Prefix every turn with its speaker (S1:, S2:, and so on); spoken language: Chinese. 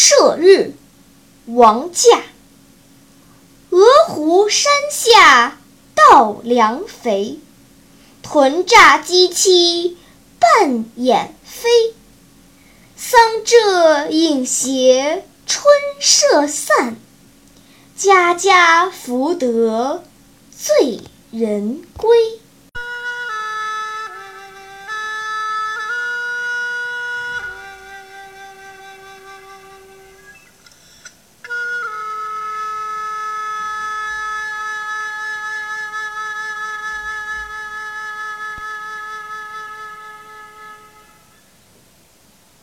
S1: 射日，王驾。鹅湖山下稻粱肥，豚乍鸡栖半掩飞。桑柘影斜春社散，家家福得醉人归。